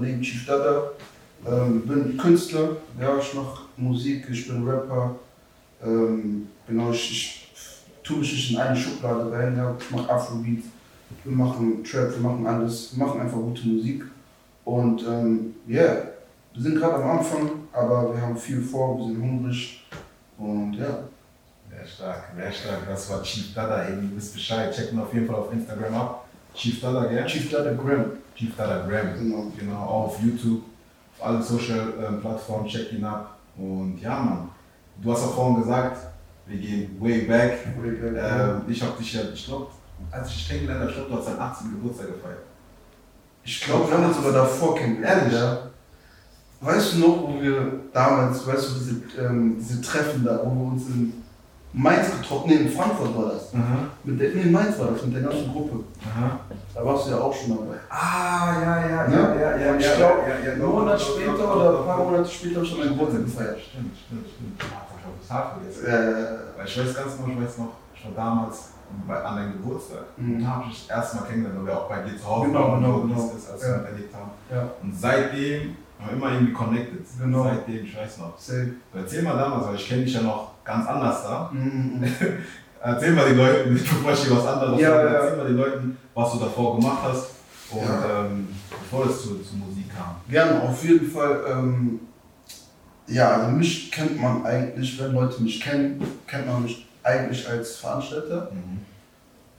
überlegen, Chief Dada. Ähm, bin Künstler, ja, ich mache Musik, ich bin Rapper. Ähm, genau, ich, ich tue mich nicht in eine Schublade rein, ja, ich mache Afrobeat, wir machen Trap, wir machen alles, wir machen einfach gute Musik. Und ähm, ja, yeah, wir sind gerade am Anfang, aber wir haben viel vor, wir sind hungrig und ja. Sehr stark, sehr stark. Das war Chief Dada eben. Du wisst Bescheid. Check ihn auf jeden Fall auf Instagram ab. Chief Dada, gell? Chief Dada Graham. Chief Dada Graham. Genau. Genau, auch auf YouTube, auf allen Social ähm, Plattformen. Check ihn ab. Und ja, Mann. Du hast auch vorhin gesagt, wir gehen way back. Way back, Ähm, ich hab dich ja, ich glaube, als ich dich kennengelernt habe, ich glaube, du hast deinen 18. Geburtstag gefeiert. Ich glaube, wir haben uns sogar davor kennengelernt. Ehrlich? Ja. Weißt du noch, wo wir damals, weißt du, diese, ähm, diese Treffen da, wo wir uns in Mainz getroffen, nee, in Frankfurt war das. Aha. Mit der, nee, in Mainz war das, mit der ganzen Gruppe. Aha. Da warst du ja auch schon dabei. Ah, ja, ja, Ne? ja, ja, ja. ich ja, glaube, ja, ja, einen Monat später oder ein paar. Monate später schon meinen Geburtstag gefeiert. Stimmt, stimmt, stimmt. Ah, ich habe das vergessen. Äh, Weil ich weiß ganz genau, ich weiß noch, war damals bei, an deinem Geburtstag. Mhm. Da habe ich das erste Mal kennengelernt, weil wir auch bei dir zu Hause Genau, waren genau, genau. ist, als Ja. wir miterlebt haben. ja, Und seitdem haben wir immer irgendwie connected. Genau. Seitdem, ich weiß noch. safe. Erzähl mal damals, weil ich kenne dich ja noch ganz anders da. Mhm. Erzähl mal den Leuten, bevor ich dir was anderes Ja, sage, erzähl mal den Leuten, was du davor gemacht hast. Und ähm, bevor es zu, zu Musik kam. Gerne, auf jeden Fall. Ähm, ja, also mich kennt man eigentlich, wenn Leute mich kennen, kennt man mich eigentlich als Veranstalter. Mhm.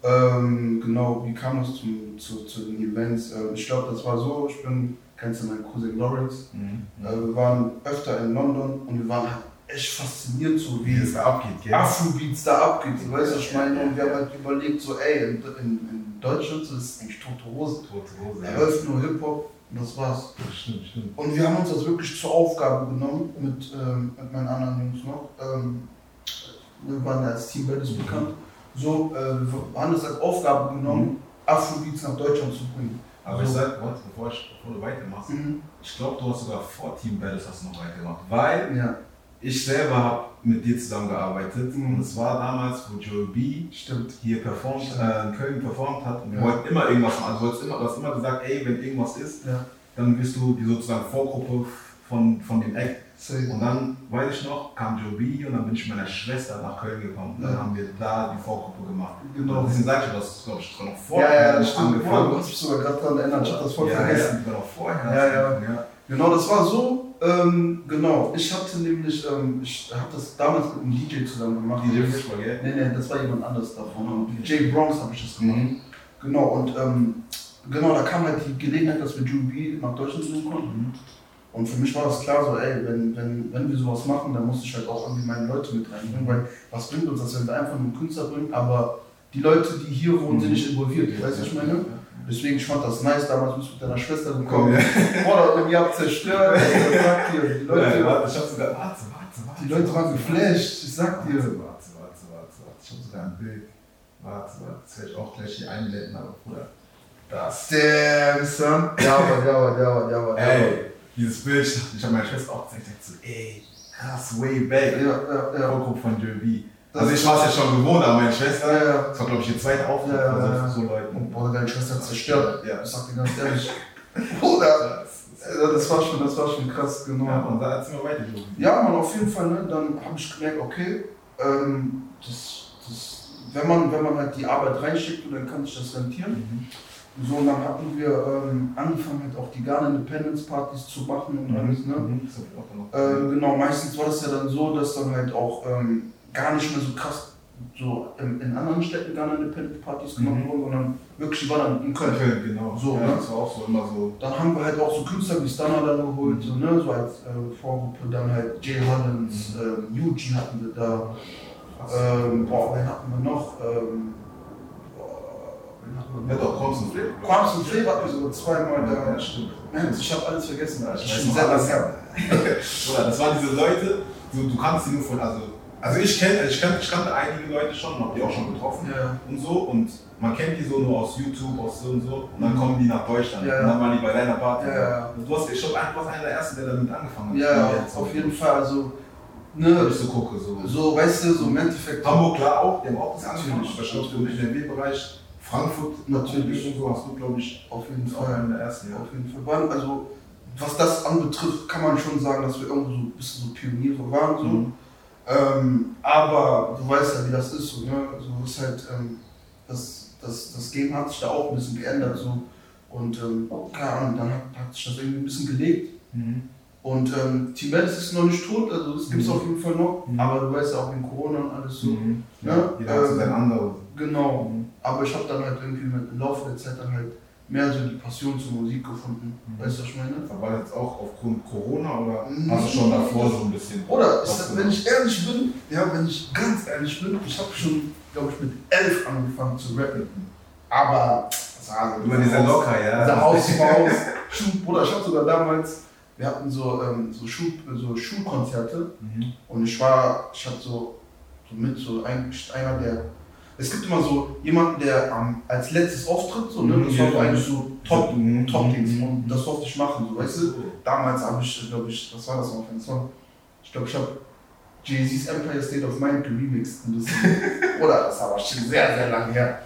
Ähm, genau, wie kam es zum, zu, zu den Events? Ähm, ich glaube, das war so, ich bin, kennst du meinen Cousin Lawrence? Mhm. Äh, wir waren öfter in London und wir waren halt echt fasziniert, so Wie wie es da abgeht, gell? Afrobeats da abgeht. So, weißt du, ich meine? Und wir haben halt überlegt, so, ey, in, in, in Deutschland so, ist eigentlich tote Hose. Tote Hose. Ja. läuft nur Hip-Hop und das war's. Stimmt, stimmt. Und wir haben uns das wirklich zur Aufgabe genommen, mit, ähm, mit meinen anderen Jungs noch. Ähm, wir waren ja als Team Bellis bekannt. So, äh, wir haben das als Aufgabe genommen, Afrobeats nach Deutschland zu bringen. Aber ich So. sag, warte, bevor, ich, bevor du weitermachst, Mhm. ich glaube, du hast sogar vor Team Battles hast du noch weitergemacht. Weil Ja, ich selber habe mit dir zusammengearbeitet Mhm. und es war damals, wo Joe B stimmt. hier performt, Stimmt. äh, in Köln performt hat und Ja. du wolltest immer irgendwas machen. Also du, wolltest immer, du hast immer gesagt, ey, wenn irgendwas ist, Ja, dann bist du die sozusagen Vorgruppe von, von dem Act. safe. Und dann, weiß ich noch, kam Joe B und dann bin ich mit meiner Schwester nach Köln gekommen. Und dann Ja. haben wir da die Vorgruppe gemacht. Genau. Und deswegen sag ich, das ist, glaube ich, noch vor Ja, ja, das stimmt. angefangen. Du hast mich sogar gerade daran erinnert, ich hab das voll ja, vergessen. Ja, noch vorher. Ja, ja. ja. Genau, das war so. Ähm, genau, ich hatte nämlich, ähm, ich habe das damals mit einem DJ zusammen gemacht. DJ Fußball, gell? Nee, nee, das war jemand anderes davon. Mit Jay Bronx habe ich das gemacht. Mhm. Genau, und ähm, genau, da kam halt die Gelegenheit, dass wir Jubi nach Deutschland bringen konnten. Und für mich war das klar so, ey, wenn, wenn, wenn wir sowas machen, dann muss ich halt auch irgendwie meine Leute mit reinbringen, weil was bringt uns das, wenn wir einfach nur einen Künstler bringen, aber die Leute, die hier wohnen, sind nicht involviert, weißt du, was ich meine? Deswegen, ich fand das nice, damals bist du mit deiner Schwester Komm, gekommen. ja. Bruder, ihr habt zerstört, ich sag dir, die Leute, ja, warte, ich hab sogar, warte, warte, warte. die Leute waren geflasht, ich sag Warte, dir. warte, warte, warte, warte. Ich hab sogar ein Bild. Warte, warte, das werde ich auch gleich hier einblenden, aber Bruder. Das. Damn, son. Ja, aber, ja, aber, ja, aber, ja, aber. Ey, dieses Bild, ich, habe meiner Schwester auch gezeigt, ich so, ey, krass, way back. Ja, ja, ja. Vorgruppe von JB. Das- Also ich war es ja schon gewohnt, aber meine Schwester, Ja, ja. das war glaube ich ihr zweiter Auftritt Ja, von ja, so, so Und Leuten. Bruder, deine Schwester hat zerstört. Ja. Ich sag dir ganz ehrlich. Bruder, Das, also das war schon, das war schon krass, genau. ja, und da erzähl mal weiter, Jobi. Ja, man, auf jeden Fall, ne, dann habe ich gemerkt, okay, ähm, das, das, wenn, man, wenn man halt die Arbeit reinschickt, dann kann sich das rentieren. Mhm. So, und dann hatten wir ähm, angefangen, halt auch die Ghana Independence Partys zu machen und alles, ne? Mhm, Ähm, genau, meistens war das ja dann so, dass dann halt auch ähm, gar nicht mehr so krass so in, in anderen Städten Ghana Independence Partys gemacht Mhm. wurden, sondern wirklich war dann in Köln. Köln, genau. So, ja, ne? Das war auch so immer so. Dann haben wir halt auch so Künstler wie Stunner dann geholt, so, ne? so als äh, Vorgruppe, dann halt Jay Hollins, ähm, Yuji hatten wir da, ähm, boah, wen hatten wir noch? Ähm, Ja, doch, kommst du Flip. Quams und Flav hatten wir sogar zweimal da. Ja, stimmt. Mann, ich habe alles vergessen. Ich Das weiß noch alles. Oder das waren diese Leute, du, du kannst die nur von, also, also ich kenne, ich, kenn, ich kannte einige Leute schon, hab die auch schon getroffen Ja. und so und man kennt die so nur aus YouTube, aus so und so und dann kommen die nach Deutschland Ja, und dann waren die bei deiner Party. Ja. Und du hast, ich glaube, du warst einer der Ersten, der damit angefangen hat. Ja, auf jeden Fall. Also, Wenn ne, ich so gucke, so. so, weißt du, so im Endeffekt. Hamburg, klar, auch, die haben auch das Natürlich, angefangen, aber ich glaube, so im NRW-Bereich, Frankfurt Natürlich. und so hast du, glaube ich, Auf jeden Fall. einer der Ersten, ja. Auf jeden Fall. Also, was das anbetrifft, kann man schon sagen, dass wir irgendwo so ein bisschen so Pioniere waren. So. Mhm. Ähm, aber du weißt ja, wie das ist. So, ne? also, ist halt, ähm, das, das, das Game hat sich da auch ein bisschen geändert. So. Und ähm, keine Ahnung, dann hat, hat sich das irgendwie ein bisschen gelegt. Mhm. Und ähm, Team Bellis ist noch nicht tot, also das gibt es Mhm. auf jeden Fall noch. Mhm. Aber du weißt ja auch in Corona und alles so. Mhm. Ja, Ja, jeder hat so ähm, sein anderes. Genau. Mhm. Aber ich habe dann halt irgendwie mit, im Laufe der Zeit dann halt mehr so die Passion zur Musik gefunden. Mhm. Weißt du, was ich meine? Aber jetzt auch aufgrund Corona oder Mhm. hast du schon davor so ein bisschen? Oder, du- wenn ich ehrlich bin, ja, wenn ich ganz ehrlich bin, ich habe schon, glaube ich, mit elf angefangen zu rappen. Aber, sagen Immer dieser Locker, ja. Dieser Hausmaus, Schul, Bruder, ich hatte sogar damals, wir hatten so, ähm, so, Schul, so Schulkonzerte Mhm. und ich war, ich hatte so, so mit so ein, einer der, es gibt immer so jemanden, der ähm, als letztes auftritt, so, ne? Mhm, das war ja. eigentlich so Top, Mhm. Top-Dings Mhm. und das durfte ich machen, so, weißt du? Damals habe ich, glaube ich, was war das noch für ein Song? Ich glaube, ich habe Jay-Z's Empire State of Mind geremixed. ein bisschen. Oder das war schon sehr, sehr lange her.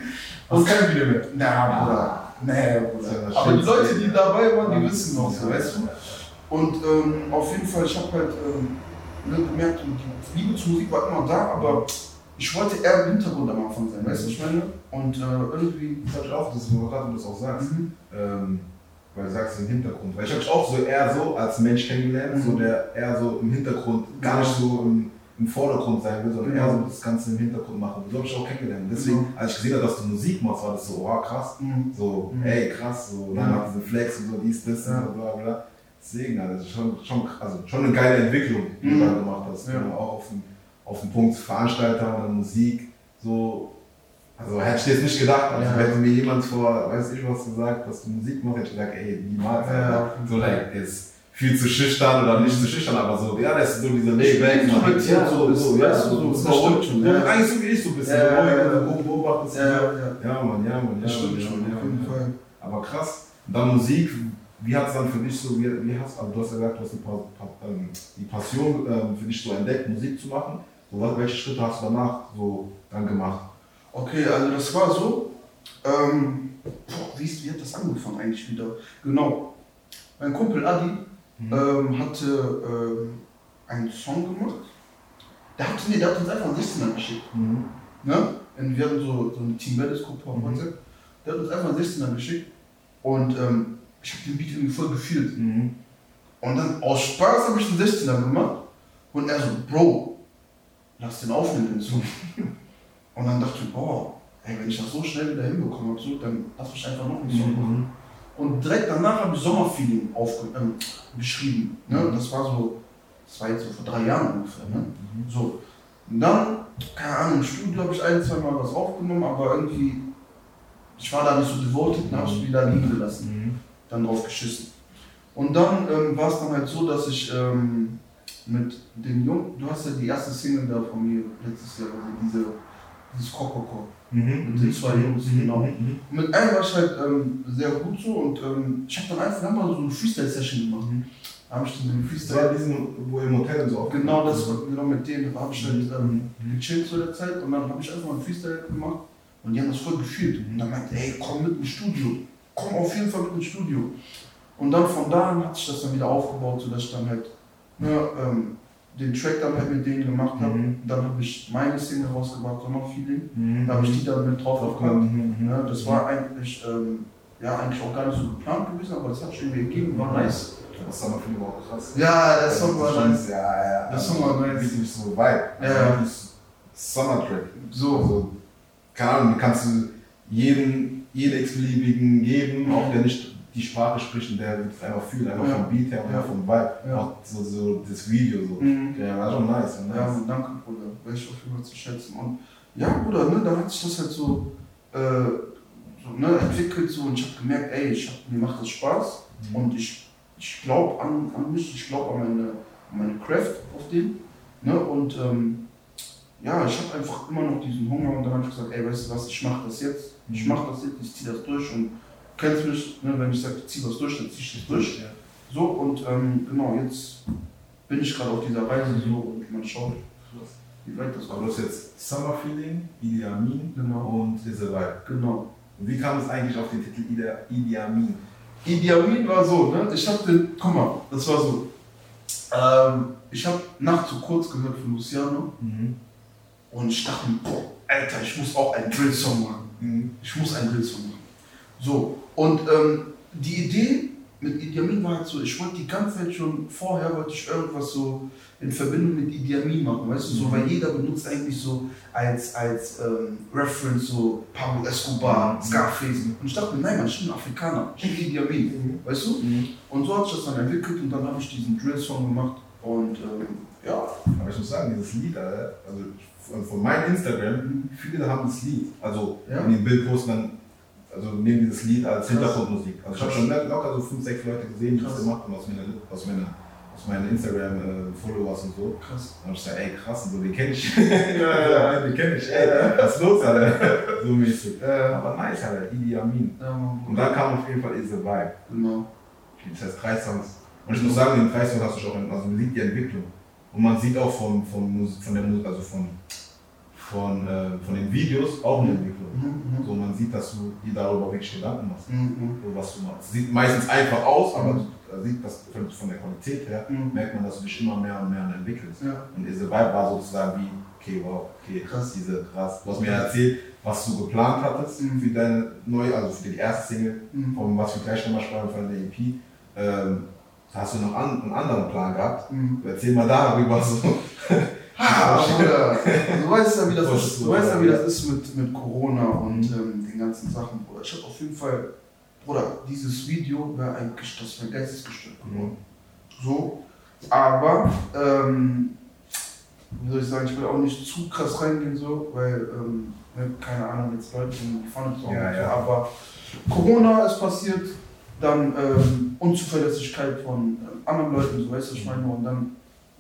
Und kein Video mehr. Na, Bruder. Nee, ist ja Bruder. Aber die. Leute, die dabei waren, die wissen noch so, weißt du? Und ähm, auf jeden Fall, ich habe halt ähm, ne, gemerkt, die Liebe zur Musik war immer da, aber ich wollte eher im Hintergrund am Anfang sein, weißt du, ich meine? Und äh, irgendwie. Das hatte ich auch, das ist gerade, du das auch sagst. Mhm. Ähm, weil du sagst im Hintergrund. Weil ich habe dich auch so eher so als Mensch kennengelernt, Mhm. so der eher so im Hintergrund, gar nicht so im, im Vordergrund sein will, sondern Genau. eher so das Ganze im Hintergrund machen. So habe ich auch kennengelernt. Deswegen, Genau. als ich gesehen habe, dass du Musik machst, war das so, oh krass. Mhm. So, Mhm. ey, krass, so, dann hat diese Flex und so, dies, das, Ja. und bla, bla. Deswegen, also schon, schon, also schon eine geile Entwicklung, die Mhm. du da gemacht hast. Ja. Auch auf den, auf den Punkt Veranstalter und Musik, so, also hätte ich jetzt nicht gedacht, also Ja. hätte mir jemand vor, weiß ich was gesagt, dass du Musik machst, hätte ich gesagt, ey, niemals, Ja, so, like, ist viel zu schüchtern oder nicht zu schüchtern, aber so, ja, das ist so diese Layback, Introvertiert ja, so, so, ja, so, so, so, so, ja. eigentlich so wie ich so ein bisschen, Ja, ja, ja. beobachtest, Ja, so. ja. ja, Mann, ja, Mann, ja, stimmt ja, schon, ja. Fall. Aber krass. Und dann Musik, wie hat es dann für dich so, wie, wie hast also du hast ja gesagt, du hast die, ähm, die Passion ähm, für dich so entdeckt, Musik zu machen. Was, welche Schritte hast du danach so dann gemacht? Okay, also das war so. Ähm, boah, wie, wie hat das angefangen eigentlich wieder? Genau. Mein Kumpel Adi Mhm. ähm, hatte ähm, einen Song gemacht. Der hat, nee, der hat uns einfach einen 16er geschickt. Mhm. Ne? Und wir hatten so, so eine Team Bellis Gruppe auf Mhm. WhatsApp. Der hat uns einfach einen 16er geschickt. Und ähm, ich habe den Beat irgendwie voll gefühlt. Mhm. Und dann aus Spaß habe ich den 16er gemacht. Und er so, Bro, lass den aufnehmen, den Song. Und dann dachte ich, boah, ey, wenn ich das so schnell wieder hinbekomme, so, dann lass mich einfach noch einen Song machen. Mhm. Und direkt danach habe ich Sommerfeeling ähm, geschrieben. Ne? Mhm. Das war so, das war jetzt so vor drei Jahren ungefähr. Ne? Mhm. So. Und dann, keine Ahnung, im Studio habe ich ein, zwei Mal was aufgenommen, aber irgendwie, ich war da nicht so devoted, dann habe ich wieder liegen gelassen Mhm. dann drauf geschissen. Und dann ähm, war es dann halt so, dass ich ähm, mit den Jungen, du hast ja die erste Single da von mir letztes Jahr, also diese, dieses Kokoko. Mhm. Mit den zwei Jungs, Mhm. genau. Mhm. Und mit einem war ich halt ähm, sehr gut so und ähm, ich habe dann einfach mal so eine Freestyle-Session gemacht. Mhm. Da habe ich dann den Freestyle. diesen, wo im Hotel und so Genau, das, wurde. genau mit denen habe ich halt ähm, Mhm. gechillt zu der Zeit und dann habe ich einfach mal einen Freestyle gemacht und die haben das voll gefühlt. Und dann meinte, ey, komm mit ins Studio. Komm auf jeden Fall mit ins Studio. Und dann von da an hat sich das dann wieder aufgebaut, sodass ich dann halt ne, ähm, den Track dann halt mit denen gemacht habe. Mhm. Dann habe ich meine Single rausgebracht, Sommerfeeling. Mhm. Da habe ich die dann mit drauf gehabt. Mhm. Mhm. Ja, das war eigentlich, ähm, ja, eigentlich auch gar nicht so geplant gewesen, aber das hat sich irgendwie gegeben, war nice. Das war für mich auch krass. Ja, der Song war schon- nice. Ja, ja. Der Song war nice. Wirklich so Vibe. Also Ja. wirklich Summer-Track. So. Also, keine Ahnung, kannst du jeden, jeden x-beliebigen geben, auch der nicht die Sprache spricht und der es einfach fühlt, einfach Ja. vom Beat her und Ja. vom Vibe. Ja. Auch so, so das Video so. Mhm. Ja, war schon nice. Ja, nice. danke, Bruder. Weiß ich auf jeden Fall zu schätzen. Und ja, Bruder, ne, dann hat sich das halt so, äh, so ne, entwickelt so und ich habe gemerkt, ey, ich hab, mir macht das Spaß Mhm. und ich, ich glaube an, an mich, ich glaube an meine, an meine Craft auf den. Ne, und ähm, ja, ich habe einfach immer noch diesen Hunger und dann habe ich gesagt, ey, weißt du was, ich mache das jetzt, ich Mhm. mache das jetzt, ich ziehe das durch und kennst mich, ne, wenn ich sage, ich ziehe was durch, dann ziehe ich das durch. Ja. So, und ähm, genau, jetzt bin ich gerade auf dieser Reise so und man schaut, wie weit das Aber kommt. du hast jetzt Summer Feeling, Idi Amin Genau. und a Vibe. Genau. Und wie kam es eigentlich auf den Titel Idi, Amin? Idi Amin war so, ne? Ich hab den, guck mal, das war so. Ähm, ich habe Nacht zu kurz gehört von Luciano Mhm. und ich dachte mir, boah, Alter, ich muss auch einen Drill-Song machen. Mhm. Ich muss einen Drill-Song machen. So, und ähm, die Idee mit Idi Amin war halt so, ich wollte die ganze Zeit schon vorher, wollte ich irgendwas so in Verbindung mit Idi Amin machen, weißt du, so, Mhm. weil jeder benutzt eigentlich so als, als ähm, Reference so Pablo Escobar, Mhm. Scarface. Und ich dachte mir, nein, man, ich bin ein Afrikaner, ich bin Idi Amin, Mhm. weißt du? Mhm. Und so hat sich das dann entwickelt und dann habe ich diesen Drill-Song gemacht und ähm, ja, Aber ich muss sagen, dieses Lied, also von, von meinem Instagram, viele haben das Lied. Also Ja. in den Bild posten dann, also nehmen dieses Lied als. Hintergrundmusik. Also ich habe schon locker so fünf, sechs Leute gesehen, die das gemacht haben aus meiner, aus meiner, aus meinen Instagram-Followers und so. krass. Dann hab ich gesagt, ey krass, und so, den kenn ich. ja, den kenn ich, ey, was ist los, Alter? So mäßig. Äh, Aber nice, Alter, Idi Amin. ja, Und dann kam auf jeden Fall a Vibe. genau. Das heißt drei Songs. Und ich muss sagen, den drei Songs hast du schon, also man sieht die Entwicklung. Und man sieht auch von, von, Musik, von der Musik, also von, von, äh, von den Videos auch eine Entwicklung. Mhm, So, man sieht, dass du dir darüber wirklich Gedanken machst. mhm, mhm, So, was du machst. Sieht meistens einfach aus, aber Mhm. du sieht das von, der Qualität her, mhm. merkt man, dass du dich immer mehr und mehr entwickelst. Ja, Und diese Vibe war sozusagen wie, okay, wow, okay, Krass. diese krass. Du hast mir erzählt, was du geplant hattest Mhm. für deine neue, also für die erste Single, mhm. von was für Gleichstimmersprache von der EP. Ähm, hast du noch an, einen anderen Plan gehabt. Mhm. Erzähl mal darüber so. Ha, Bruder. Du weißt ja, wie das ist, du weißt ja, wie das ist mit, mit Corona und ähm, den ganzen Sachen, Bruder. Ich habe auf jeden Fall, Bruder, dieses Video wäre eigentlich, das wäre geistesgestört geworden. So, aber, ähm, wie soll ich sagen, ich will auch nicht zu krass reingehen, so, weil, ähm, ne, keine Ahnung, jetzt Leute in die Pfanne zu Ja, so, ja. aber Corona ist passiert, dann ähm, Unzuverlässigkeit von ähm, anderen Leuten, so weißt du, was ich meine, und dann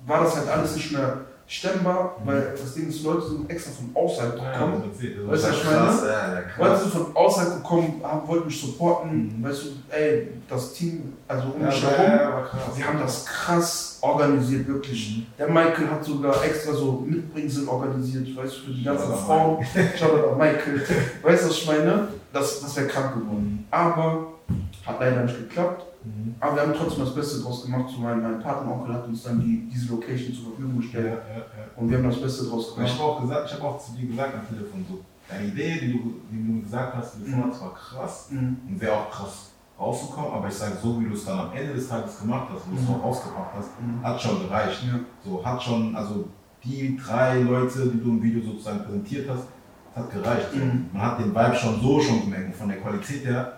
war das halt alles nicht mehr stemmbar, Mhm. weil das Ding ist, Leute sind extra von außerhalb gekommen. das Weißt du, was ich meine? ja, ja. Leute sind von außerhalb gekommen, haben, wollten mich supporten, Mhm. weißt du, ey, das Team, also um Ja, mich ja, herum, ja, wir haben das krass organisiert, wirklich. Mhm. Der Michael hat sogar extra so Mitbringsel organisiert, weißt du, für die ganzen Shoutout Frauen. Shoutout an Michael. Weißt du, was ich meine? Das, das wäre krank geworden. Aber hat leider nicht geklappt. Mhm. Aber wir haben trotzdem das Beste draus gemacht. So mein, mein Patenonkel hat uns dann die, diese Location zur Verfügung Ja, gestellt. ja, ja. Und wir haben das Beste draus Aber ich gemacht. habe auch gesagt, ich habe auch zu dir gesagt am Telefon so, deine Idee, die du, die du gesagt hast, die du Mhm. war krass Mhm. und wäre auch krass rausgekommen, aber ich sage, so wie du es dann am Ende des Tages gemacht hast und es Mhm. auch rausgebracht hast, Mhm. hat schon gereicht. Ja. So hat schon, also die drei Leute, die du im Video sozusagen präsentiert hast, hat gereicht. Mhm. Man hat den Vibe schon so schon gemerkt von der Qualität her.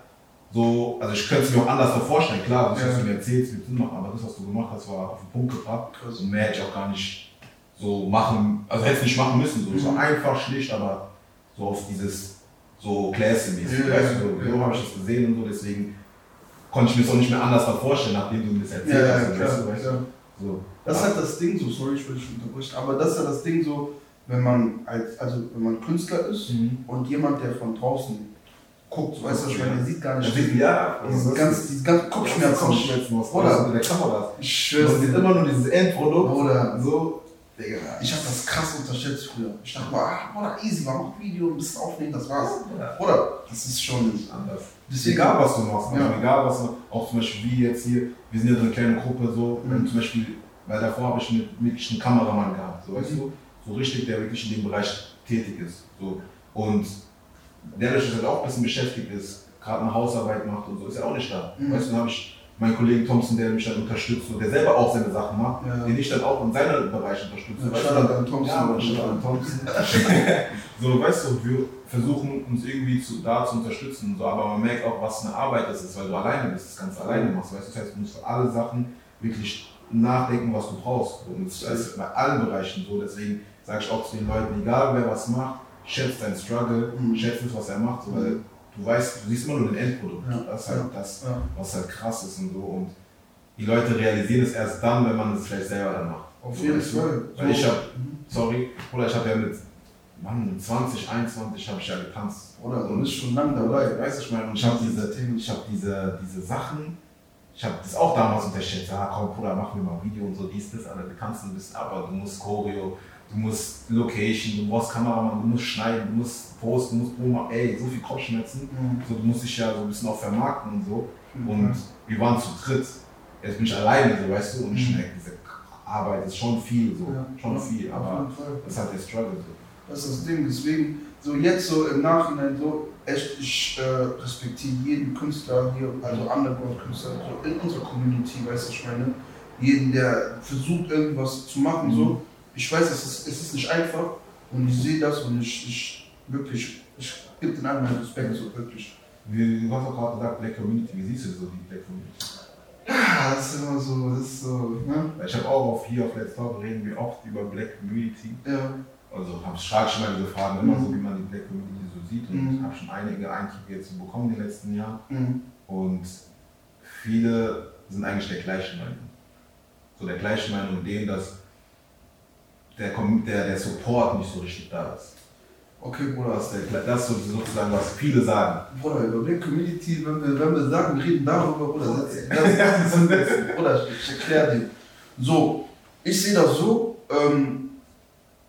So, also ich könnte es mir auch anders so vorstellen, klar, das, was Ja. du mir erzählst, wird Sinn machen, aber das, was du gemacht hast, war auf den Punkt gebracht. Krass. Und mehr hätte ich auch gar nicht so machen, also hätte es nicht machen müssen. So. Es war Mhm. einfach schlicht, aber so auf dieses so classy-mäßig. Ja, weißt du, so, so habe ich das gesehen und so, deswegen konnte ich mir es auch nicht mehr anders vorstellen, nachdem du mir das erzählt ja, hast. klar. weißt du. So. Das ist halt das Ding so, sorry, ich will dich unterbrechen, aber das ist ja das Ding so, wenn man als, also wenn man Künstler ist Mhm. und jemand, der von draußen guckt, weißt du, was ich meine, der sieht gar nicht, ist- Ja, diesen ganz, diesen ganz Kopfschmerzen. Kopfschmerzen aus Oder? oder der Kamera. Ich Du schwör's siehst immer nur dieses Endprodukt. Oder So, Digga. ich hab das krass unterschätzt früher. Ich dachte mal, ah, Bruder, easy, man macht Video, ein bisschen aufnehmen, das war's. Ja. Oder, das ist schon, anders. deswegen, Egal was du machst, Ja. ja. egal was du, auch zum Beispiel wie jetzt hier, wir sind ja so eine kleine Gruppe so, Mhm. wenn zum Beispiel, weil davor habe ich mit, wirklich einen Kameramann gehabt, so weißt Mhm. du, so richtig, der wirklich in dem Bereich tätig ist. So. Und der, der sich halt auch ein bisschen beschäftigt ist, gerade eine Hausarbeit macht und so, ist ja auch nicht da. Mhm. Weißt du, dann habe ich meinen Kollegen Thompson, der mich dann unterstützt und der selber auch seine Sachen macht, Ja. den ich dann auch in seinem Bereich unterstütze. Ja, weißt du, an Thompson. ja, Shoutout an Thompson. so, weißt du, wir versuchen uns irgendwie zu, da zu unterstützen, so, aber man merkt auch, was eine Arbeit das ist, weil du alleine bist, das Ganze alleine machst. Weißt du, das heißt, du musst für alle Sachen wirklich nachdenken, was du brauchst. Und das ist bei allen Bereichen so. Deswegen sage ich auch zu den Leuten, egal wer was macht, schätzt deinen Struggle, Mhm. schätzt es, was er macht, so, weil du weißt, du siehst immer nur den Endprodukt. Ja, Das ist halt das, was halt krass ist und so. Und die Leute realisieren es erst dann, wenn man es vielleicht selber dann macht. Auf So, jeden? Fall. Weil ich So. habe Mhm. sorry, oder ich habe ja mit Mann, 20, 21 habe ich ja getanzt. Oder, du bist schon lange dabei. Weißt du, ich meine, und ich habe diese, ich habe diese, diese Sachen, ich habe das auch damals unterschätzt. Ja, komm, Bruder, machen wir mal ein Video und so, dies, das, aber du kannst ein bisschen, aber du musst Choreo, du musst Location, du brauchst Kameramann, du musst schneiden, du musst posten, du musst Promo, ey, so viel Kopfschmerzen. Mhm. So, du musst dich ja so ein bisschen auch vermarkten und so. Mhm. Und wir waren zu dritt. Jetzt bin ich alleine, so weißt du, und ich Mhm. merke, diese Arbeit ist schon viel, so. Ja, schon viel, aber das ist halt der Struggle. So. Das ist das Ding, deswegen, so jetzt so im Nachhinein so, echt, ich äh, respektiere jeden Künstler hier, also Underground-Künstler, so in unserer Community, weißt du, ich meine, jeden, der versucht irgendwas zu machen, so. Ich weiß, es ist, es ist nicht einfach und ich sehe das und ich, ich wirklich, ich gebe den meinen Respekt, so wirklich. Wie, du hast auch gerade gesagt, Black Community, wie siehst du so die Black Community? Ja, das ist immer so, das ist so, ne? Ich habe auch auf hier auf Let's Talk reden wir oft über Black Community. Ja, Also habe ich frage schon mal diese Fragen immer so, wie man die Black Community so sieht. Und Mhm. ich habe schon einige Eindrücke jetzt bekommen in den letzten Jahren. mhm. Und viele sind eigentlich der gleichen Meinung. So der gleichen Meinung, dem, dass der, der, der Support nicht so richtig da ist. Okay, Bruder. Das ist, sozusagen, was viele sagen. Bruder, über Black Community, wenn wir, wenn wir sagen, wir reden darüber, Bruder, das, das, ist ein Bruder, ich, erkläre dir. So, ich sehe das so, ähm,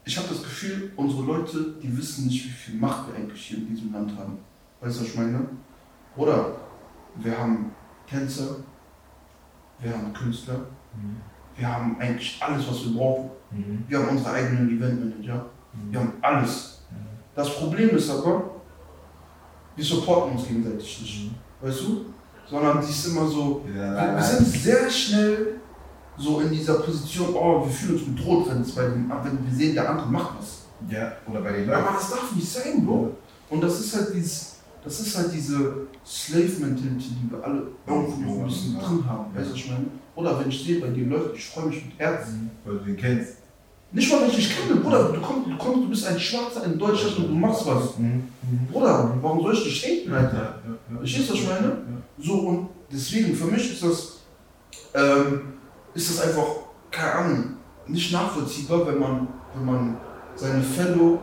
ich habe das Gefühl, unsere Leute, die wissen nicht, wie viel Macht wir eigentlich hier in diesem Land haben. Weißt du, was ich meine? Bruder, wir haben Tänzer, wir haben Künstler, wir haben eigentlich alles, was wir brauchen. Wir haben unsere eigenen Eventmanager, wir haben alles. Das Problem ist aber, wir supporten uns gegenseitig nicht. Weißt du? Sondern die ist immer so, wir, wir sind sehr schnell so in dieser Position, oh, wir fühlen uns bedroht, wenn, es bei dem, wenn wir sehen, der andere macht was. Ja, oder bei den Leuten. Aber das darf nicht sein, Bro. Und das ist halt dieses, das ist halt diese Slave-Mentality, die wir alle irgendwo ein bisschen drin haben. Weißt du, was ich meine? Oder wenn ich sehe, bei dir läuft, ich freue mich mit Herzen. Weil du den kennst. Nicht mal, wenn ich dich kenne, Bruder, du kommst, du kommst, du bist ein Schwarzer in Deutschland und du machst was. Mhm. Bruder, warum soll ich dich haten, Alter? Verstehst du, was ich meine? So, und deswegen, für mich ist das, ähm, ist das einfach, keine Ahnung, nicht nachvollziehbar, wenn man, wenn man seine Fellow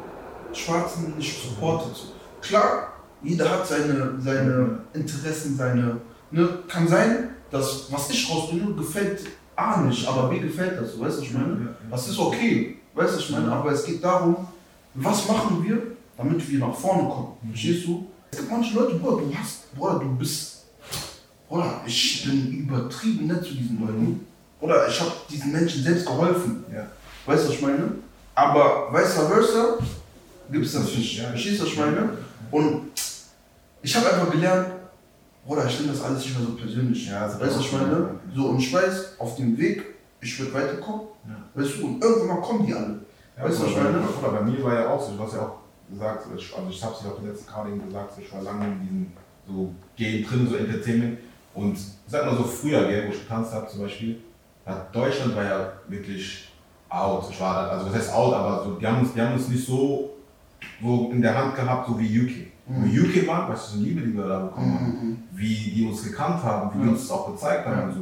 Schwarzen nicht supportet. Klar, jeder hat seine, seine Interessen, seine, ne, kann sein, dass was ich rausbringe, gefällt A nicht, aber B gefällt das, weißt du, was ich meine? Das ist okay, weißt du, was ich meine? Aber es geht darum, was machen wir, damit wir nach vorne kommen. Verstehst du? Es gibt manche Leute, Bruder, du hast, Bruder, du bist, Bruder, ich bin übertrieben nett zu diesen Leuten. Oder ich habe diesen Menschen selbst geholfen. Ja. Weißt du, was ich meine? Aber vice versa gibt es das nicht. Ja. Verstehst du, was ich meine? Und ich habe einfach gelernt, Bruder, ich nehme das alles nicht mehr so persönlich. Ja, das weißt du, was ich meine? So, und ich weiß, auf dem Weg, ich würde weiterkommen. Weißt du, und irgendwann mal kommen die alle. Ja, Weißt du, was ich meine? bei- oder bei mir war ja auch so, du hast ja auch gesagt, ich- also ich hab's ja auch letzten gerade eben gesagt, so, ich war lange in diesem so Game drin, so Entertainment. Und sag mal so früher, gell, wo ich getanzt habe zum Beispiel, Deutschland war ja wirklich out. Ich war also das heißt out, aber so, die, haben uns, die haben uns nicht so, so in der Hand gehabt, so wie UK. Mhm. Wie UK waren, weißt du, so Liebe, die wir da bekommen haben, Mhm. wie die uns gekannt haben, wie die Ja. uns das auch gezeigt haben. Ja.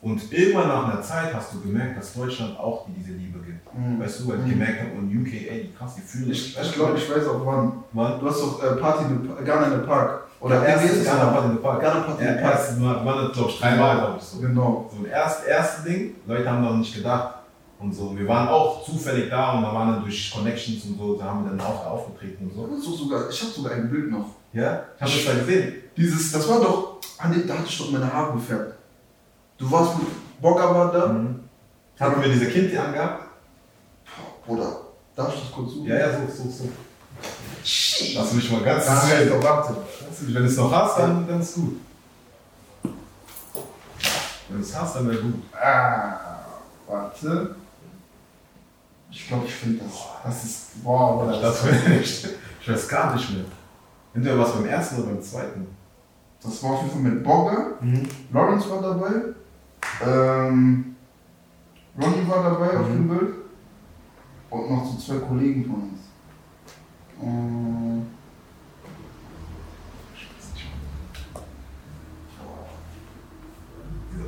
Und, irgendwann nach einer Zeit hast du gemerkt, dass Deutschland auch die diese Liebe gibt. Mhm. Weißt du, weil ich Mhm. gemerkt habe, und UK, ey, die krass, die fühlen Ich, ich glaube, ich weiß auch wann. Mann, Du hast doch äh, Party in the, Ghana in the Park. Oder ist erst Ghana? Party in the Park. Ghana Party in Ja, the Park. erst Mal, war das, glaube ich, dreimal, glaube ich so. Genau. So, erst, erste Ding, Leute haben noch nicht gedacht. Und so, wir waren auch zufällig da und da waren dann durch Connections und so, da haben wir dann auch aufgetreten und so. Das ist sogar, ich habe sogar ein Bild noch. Ja? Hast du das da gesehen? Dieses, das war doch, ah da hatte ich doch meine Haare gefärbt. Du warst mit, Bogger war da. Mhm. Hatten wir diese Kind die angehabt? Bruder, darf ich das kurz suchen? Ja, ja, so, so, so. Lass mich mal ganz schnell. doch, warte. Wenn du es noch hast, dann, dann ist gut. Wenn du es hast, dann wäre gut. Ah, warte. Ich glaube, ich finde das. Das ist, wow, Bruder, Das ich. Ich weiß gar nicht mehr. Entweder was beim ersten oder beim zweiten. das war auf jeden Fall mit Bogger. Lawrence war dabei. Ähm, Ronny war dabei auf Mhm. dem Bild. Und noch so zwei Kollegen von uns. Ähm,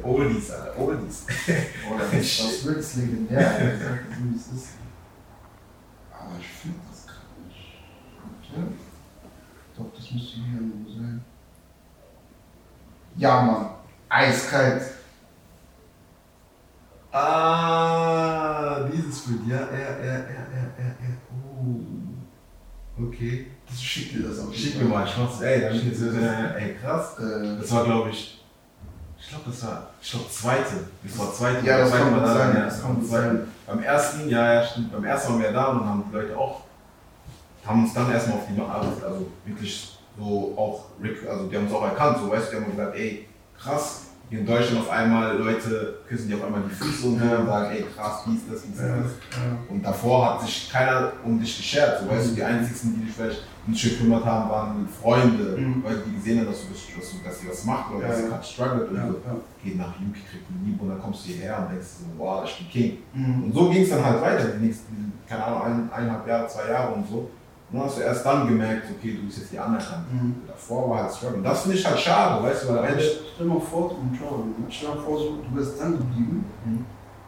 Oldies, Alter. Oldies. boah, das, ist, das ist wirklich legendär. Ich sag wie es ist. Aber ich finde das gerade nicht. Warte. Doch, das müsste hier irgendwo sein. Ja, Mann. Eiskalt. Ah, dieses Bild. Ja, er, er, er, er, er, er. Oh. Okay. Das schickt dir das auch. Schick mir mal, ich mach's, ey, dann jetzt, äh, ey, krass. Äh, Das war, glaube ich, ich glaube, das war, ich glaube, zweite. Das war zweite. Ja, das zweite kann sein, ja, das kann sein. Beim ersten, ja, ja, stimmt. Beim ersten waren wir da und haben die Leute auch, haben uns dann erstmal auf die Arbeit, also wirklich so auch, Rick, also die haben uns auch erkannt, so, weißt du, die haben gesagt, ey, krass, hier in Deutschland auf einmal Leute küssen die auf einmal die Füße und so und sagen, ey, krass, dies, das, dies, ja, das. ja. Und davor hat sich keiner um dich geschert. So, weißt du, die einzigen, die dich vielleicht um dich gekümmert haben, waren Freunde, Mhm. weil die gesehen haben, dass, du, das- dass, du, dass sie was macht oder Ja, dass sie ja. gerade struggelt und Ja, so. ja. Geht nach UK, kriegt einen Lieb und dann kommst du hierher und denkst so, wow, ich bin King. Mhm. Und so ging es dann halt weiter, die nächsten, keine Ahnung, ein, eineinhalb Jahre, zwei Jahre und so. Und dann hast du erst dann gemerkt, okay, du bist jetzt hier anerkannt. Mhm. Davor war halt Struggle. Und das finde ich halt schade, weißt du, weil am Ende. Stell dir mal vor, stell mal vor, so, du wärst dran geblieben Mhm.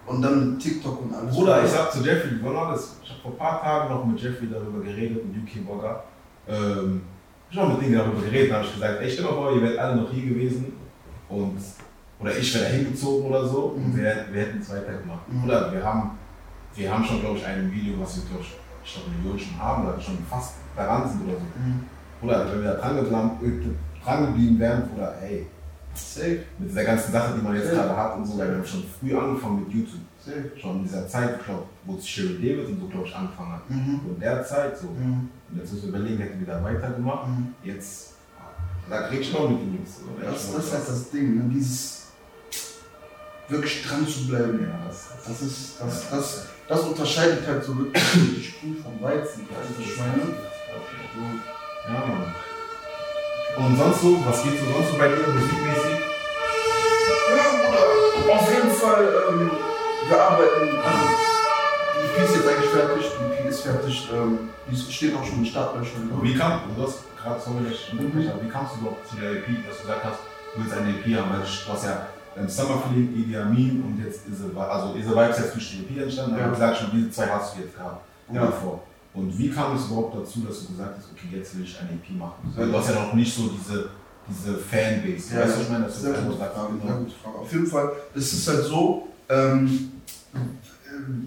und dann mit TikTok und alles. Bruder, ich sag zu Jeffrey, wann war das? Ich habe vor ein paar Tagen noch mit Jeffrey darüber geredet, mit UK Blogger. Ähm, ich habe mit denen darüber geredet, da habe ich gesagt, ey, stell mal vor, ihr wärt alle noch hier gewesen und oder ich wäre da hingezogen oder so und Mhm. wir, wir hätten es weitergemacht. Mhm. Oder wir haben, wir haben schon, glaube ich, ein Video, was wir, glaube ich, ich glaube, Millionen schon haben oder schon fast daran sind oder so. Mhm. Oder wenn wir da dran, geblieben- dran geblieben wären, oder ey, Safe, mit dieser ganzen Sache, die man jetzt Ja. gerade hat und so, weil wir haben schon früh angefangen mit YouTube safe. schon in dieser Zeit, ich glaube, wo Sherry David und so, glaube ich, angefangen hat. Mhm. So in der Zeit so. Mhm. Und jetzt müssen wir überlegen, hätten wir da weitergemacht. Mhm. Jetzt, da krieg ich noch mit den Jungs. Das, das ist halt das Ding, ne? dieses wirklich dran zu bleiben. Ja, das, Das ist, das, das, das unterscheidet halt so wirklich die Sprüh vom Weizen. Also ich meine, Ja, Mann. Und sonst so, was geht so sonst so bei dir musikmäßig? Ja, Bruder, auf jeden Fall, ähm, wir arbeiten, also die EP ist jetzt eigentlich fertig, die EP ist fertig, ähm, die steht auch schon in Startlöchern. ne? Wie kam, du hast gerade, sorry, dass ich aber wie kamst du überhaupt zu der EP, dass du gesagt hast, du willst eine EP haben, weil du hast ja ähm, Summer Feeling, Idi Amin und jetzt Ise also Ise Vibes ist jetzt durch die EP entstanden, aber Ja. sagst schon, diese zwei hast du jetzt gehabt. Ja. Davor. Und wie kam es überhaupt dazu, dass du gesagt hast, okay, jetzt will ich eine EP machen? Weil du hast ja noch nicht so diese, diese Fanbase. Ja, weißt du, was ich meine? Du Sehr einfach gute Frage. Auf jeden Fall, es ist halt so, ähm, äh,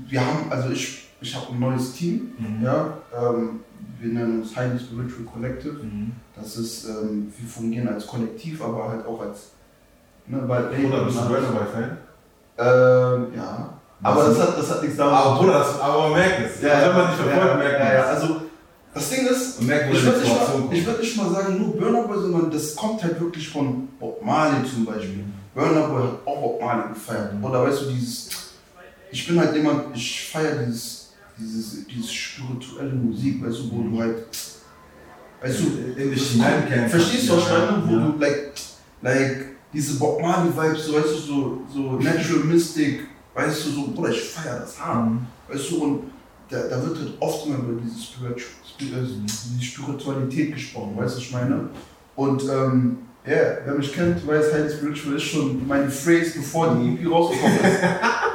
wir haben, also ich, ich habe ein neues Team, Mhm. ja, ähm, wir nennen uns Highly Spiritual Collective. Mhm. Das ist, ähm, wir fungieren als Kollektiv, aber halt auch als, ne, weil Oder bist du Burger Boy Fan? Ähm, ja. Aber das hat, das hat nichts damit Aber Bruder, das, aber man merkt es. Ja, also, wenn man dich verfolgt, ja, merkt man ja, ja, also das Ding ist, merkt, ich würde nicht, mal- ich würd nicht mal sagen, nur Burner Boy, sondern das kommt halt wirklich von Bob Marley zum Beispiel. Burner Boy hat auch Bob Marley gefeiert. Oder weißt du, dieses, ich bin halt jemand, ich feiere dieses, dieses, dieses spirituelle Musik, weißt du, wo du halt, weißt du, in dich hineinkämpfen. Verstehst du, was ich meine? Wo du, like, like, diese Bob Marley-Vibes, so, weißt du, so, so Natural Mystic, weißt du, so, Bruder, ich feier das hart. Mhm. Weißt du, und da, da wird halt oft immer über diese, diese Spiritualität gesprochen, weißt du, was ich meine? Und, ähm, ja, yeah, wer mich kennt, weiß, Highly Spiritual ist schon meine Phrase, bevor die EP rausgekommen ist.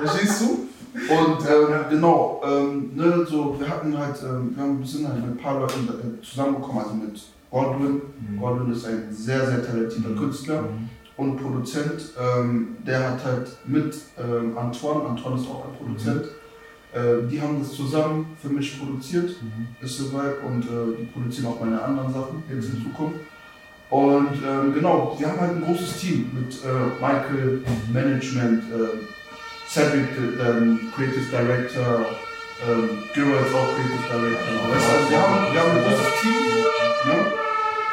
Verstehst du? Und ähm, genau, ähm, ne, so, wir hatten halt, ähm, wir haben- sind halt mit ein paar Leuten äh, zusammengekommen, also mit Godwin. Mhm. Godwin ist ein sehr, sehr talentierter Künstler und Produzent. Ähm, der hat halt mit ähm, Antoine, Antoine ist auch ein Produzent, äh, die haben das zusammen für mich produziert, ist soweit, und äh, die produzieren auch meine anderen Sachen jetzt in Zukunft. Und ähm, genau, wir haben halt ein großes Team mit äh, Michael, Management, äh, Cedric, ähm, Creative Director, ähm, Giro ist auch Creative Director. Weißt du, also wir, haben, wir haben ein großes Team. Ne?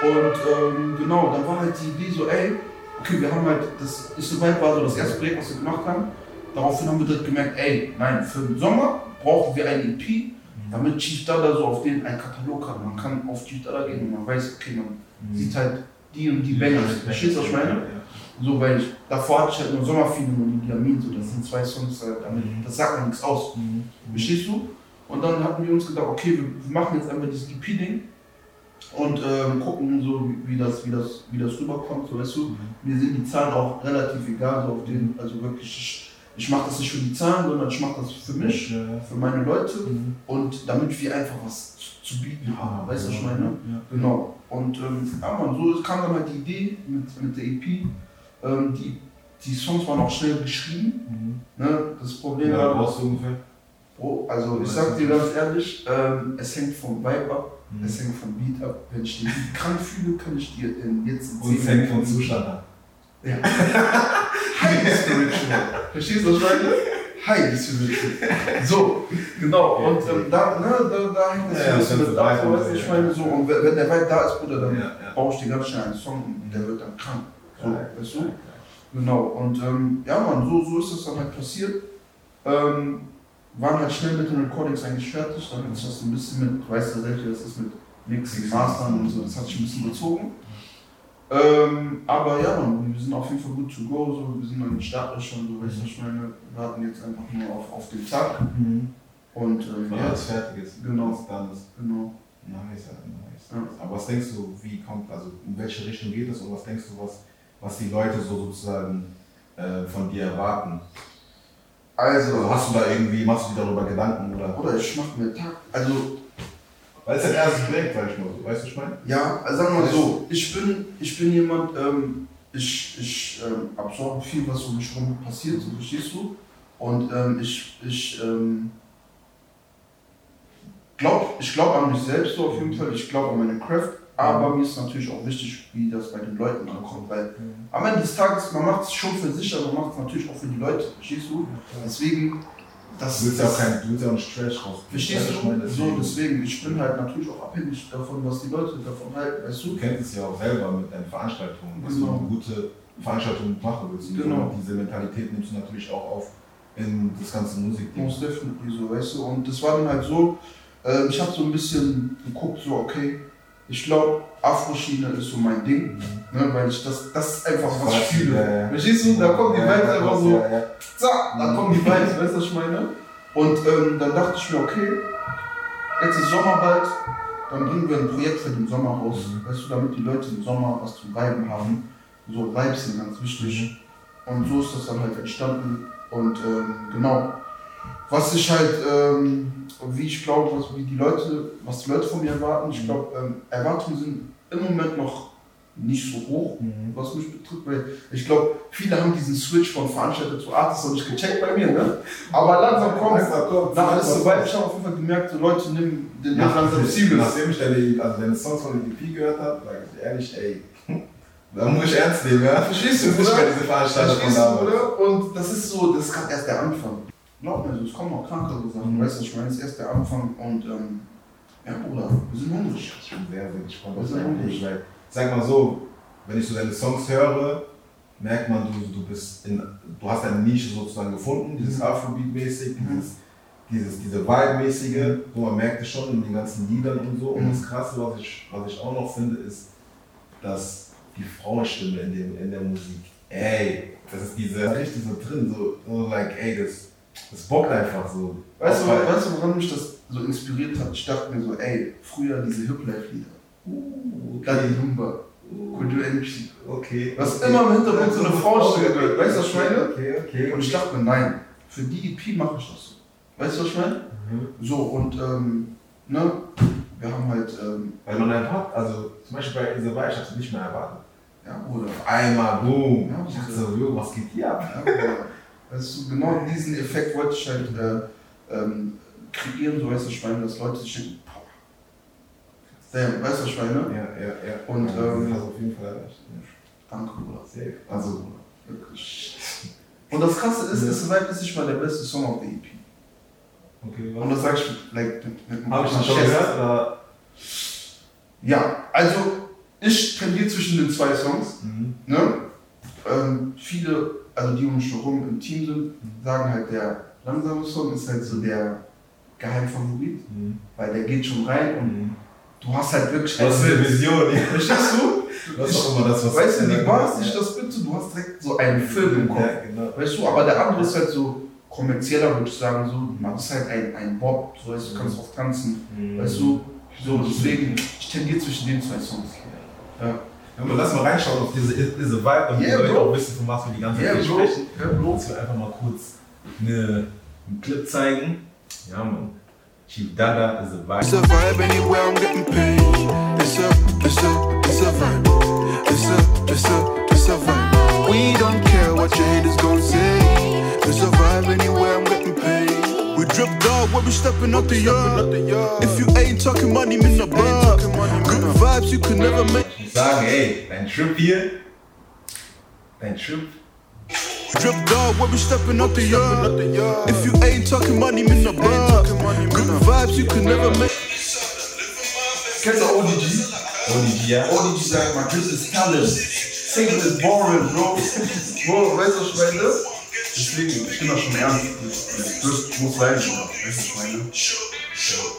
Und ähm, genau, da war halt die Idee so, ey, okay, wir haben halt, das ist soweit war so das erste Projekt, was wir gemacht haben. Daraufhin haben wir direkt gemerkt, ey, nein, für den Sommer brauchen wir ein EP, damit Chief Dada so auf den einen Katalog hat. Man kann auf Chief Dada gehen und man weiß, okay, man sieht halt die und die Bangers. Verstehst du, was ich meine? So, weil ich, davor hatte ich halt nur Sommerfeeling und Diamin, so, das sind zwei Songs, äh, damit, das sagt man nichts aus. Verstehst du? Und dann hatten wir uns gedacht, okay, wir, wir machen jetzt einfach dieses EP-Ding und ähm, gucken so, wie, das, wie, das, wie das rüberkommt, so weißt du. Mir sind die Zahlen auch relativ egal, so auf den, also wirklich, ich, ich mache das nicht für die Zahlen, sondern ich mache das für mich, für meine Leute und damit wir einfach was zu, zu bieten haben, weißt du, was ich meine? Genau. Und ähm, ja, man, so kam dann halt die Idee mit, mit der EP. Ähm, die, die Songs waren auch schnell geschrieben. Ne? Das Problem Ja, war, du ungefähr? Bro, also ich sag dir ganz ehrlich, ähm, es hängt vom Vibe ab, mhm. es hängt vom Beat ab. Wenn ich den Beat krank fühle, kann ich dir in jetzt in Und es hängt vom Zustand ab. Ja. Highly spiritual. Verstehst du, was ich meine? Highly spiritual. So, genau. Und ähm, da, ne, da, da hängt es Ja, ein das bisschen mit ab, weißt ich meine so. Und wenn wenn der Vibe da ist, Bruder, dann Ja, ja. baue ich dir ganz schnell einen Song und der wird dann krank. So, Ja, weißt du? Genau, und ähm, ja man, so, so ist das dann halt passiert. Ähm, waren halt schnell mit den Recordings eigentlich fertig, damit ist das ein bisschen mit, weißt du selbst, wie das ist mit Mixing, Mastern und so, das hat sich ein bisschen gezogen. Ähm, aber ja man, wir sind auf jeden Fall gut to go, so, wir sind an den Startlöchern, so, weißt du, ich meine, wir warten jetzt einfach nur auf, auf den Tag. Mhm. Und Wenn ja, alles fertig ist. Genau. Das dann ist. genau. Nice, nice. Ja. Aber was denkst du, wie kommt, also in welche Richtung geht es und was denkst du, was, was die Leute so sozusagen äh, von dir erwarten? Also hast du da irgendwie, machst du dir darüber Gedanken oder? oder ich mach mir Tag, also Weil es dein erstes Projekt, sag ich mal so, weißt du, was ich meine? Ja, also sagen wir mal so, ich bin, ich bin jemand, ähm, ich, ich ähm, absorbe viel, was um mich herum passiert, so verstehst du? Und ähm, ich, ich ähm, glaube ich glaub an mich selbst so auf jeden Fall, ich glaube an meine Craft, aber mir ist natürlich auch wichtig, wie das bei den Leuten ankommt, weil am Ende des Tages, man macht es schon für sich, aber man macht es natürlich auch für die Leute, verstehst du? Deswegen, das Du willst ja auch kein, du willst ja auch nicht Trash raus. Verstehst du? meine? So, Deswegen- deswegen, ich bin halt natürlich auch abhängig davon, was die Leute davon halten, weißt du? Du kennst es ja auch selber mit deinen Veranstaltungen, dass Genau. du eine gute Veranstaltung machen willst. Genau. diese Mentalität nimmst du natürlich auch auf in das ganze Musikding. Most definitely so, weißt du? Und das war dann halt so, äh, ich habe so ein bisschen geguckt, so, okay, ich glaube, Afro-Schiene ist so mein Ding, ne, weil ich das, das ist einfach, was ich fühle. Ja, ja. Verstehst du? Da kommen die Vibes ja, einfach so, zack, da kommen die Vibes, weißt du, was ich meine? Und ähm, dann dachte ich mir, okay, jetzt ist Sommer bald, dann bringen wir ein Projekt für den Sommer raus, Mhm. weißt du, damit die Leute im Sommer was zum Viben haben. So Vibes sind ganz wichtig. Und so ist das dann halt entstanden. Und ähm, genau, was ich halt, ähm, wie ich glaube, was, wie die Leute, was die Leute von mir erwarten, ich Mhm. glaube, ähm, Erwartungen sind im Moment noch nicht so hoch, Mhm. was mich betrifft, weil ich glaube, viele haben diesen Switch von Veranstalter zu Artist noch nicht gecheckt bei mir, ne? Aber langsam kommt kommt Nach alles so weit, ich habe auf jeden Fall gemerkt, so Leute nehmen den Nach, langsam serious. Nachdem ich deine, also deine Songs von der EP gehört habe, sage ich ehrlich, ey, da muss ich ernst nehmen, ja? Verstehst du, Das ist nicht mehr diese Veranstalter von damals. oder? Und das ist so, das ist gerade erst der Anfang. Glaub mir, so, es kommen noch krankere Sachen, Mhm. weißt du, ich meine, es ist erst der Anfang und ähm, ja, Bruder, wir sind hungrig. Ich bin sehr, sehr gespannt auf ist deinen. Weg, weil, sag mal so, wenn ich so deine Songs höre, merkt man, du, du bist in, du hast deine Nische sozusagen gefunden, dieses Mhm. Afrobeat-mäßig, Mhm. dieses, dieses, diese Vibe-mäßige, so man merkt es schon in den ganzen Liedern und so. Und Mhm. das Krasse, was ich, was ich auch noch finde, ist, dass die Frauenstimme in, dem, in der Musik, ey, das ist diese richtig so drin, so, so like, ey, das, das bockt einfach so. Weißt du, weißt du, woran mich das so inspiriert hat? Ich dachte mir so, ey, früher diese Hip-Life-Lieder. Uh, Daddy Lumba, uh, Kultur MC. okay. Was okay. immer im Hintergrund so eine Frauenstimme gehört, weißt du, was ich meine? Okay, okay. Und ich dachte mir, nein, für die EP mache ich das so. Weißt du, was ich meine? Mhm. So, und ähm, ne, wir haben halt, ähm, Weil man erwartet, also zum Beispiel bei Wahl, ich hab's nicht mehr erwartet. ja, Bruder, Einmal, boom. Ja, ich dachte so, jo, was geht hier ab? Ja, weißt du, genau diesen Effekt wollte ich halt äh, ähm, kreieren, so weißt du, ich meine, dass Leute sich denken, boah, damn, weißt du, was ich meine? Ja, ja, ja. Und, ja, ähm, das auf jeden Fall erreicht. Danke, Bruder. Safe. Also, Wirklich. Und das Krasse ist, Ja. ist Survive ist nicht mal der beste Song auf der EP. okay, Und das sag ich like, mit, mit Habe ich das schon gehört? Oder? Ja, also ich tendiere zwischen den zwei Songs. Mhm. Ne? Ähm, viele, also die um mich herum im Team sind, sagen halt, der langsame Song ist halt so der Geheimfavorit, Mhm. weil der geht schon rein und Mhm. du hast halt wirklich Das ist eine Vision, ja. Verstehst du? Das ist doch immer das, was Weißt du, die Bars, ich das bitte, du hast direkt so einen Film im Kopf. Ja, genau. Weißt du, aber der andere ist halt so kommerzieller, würde ich sagen, so, man ist halt ein, ein Bob, so weißt du, kannst auch tanzen, Mhm. weißt du, so, deswegen, ich tendiere zwischen den zwei Songs. Ja. Ja, aber lass mal reinschauen auf diese, diese Vibe und die Yeah, Leute bro. auch wissen, von was wir die ganze Zeit Bro. sprechen. Ja, Bro. Uns wir einfach mal kurz eine, einen Clip zeigen. Ja, Mann. Chief Dada is a It's a vibe. vibe anywhere I'm getting paid. It's a, it's a, it's a vibe. It's a, it's a, it's a vibe. We don't care what your haters gon' say. It's a vibe anywhere I'm getting paid. We Drip dog, where we stepping up the yard. If you ain't talking money, mean the bar. Vibes, you could never make. Ich muss sagen, ey, dein Trip hier, dein Trip, Drip dog, where we stepping up the yard. If you ain't talking money, mean the bar. Good vibes, you could never make. Kennst du ODG? ODG, ja. ODG sagt mal, this is talent. Single is boring, bro. Bro, weißt du, was ich meine? Deswegen, ich bin das schon ernst. Das muss sein, Bro. Weißt du, was ich meine?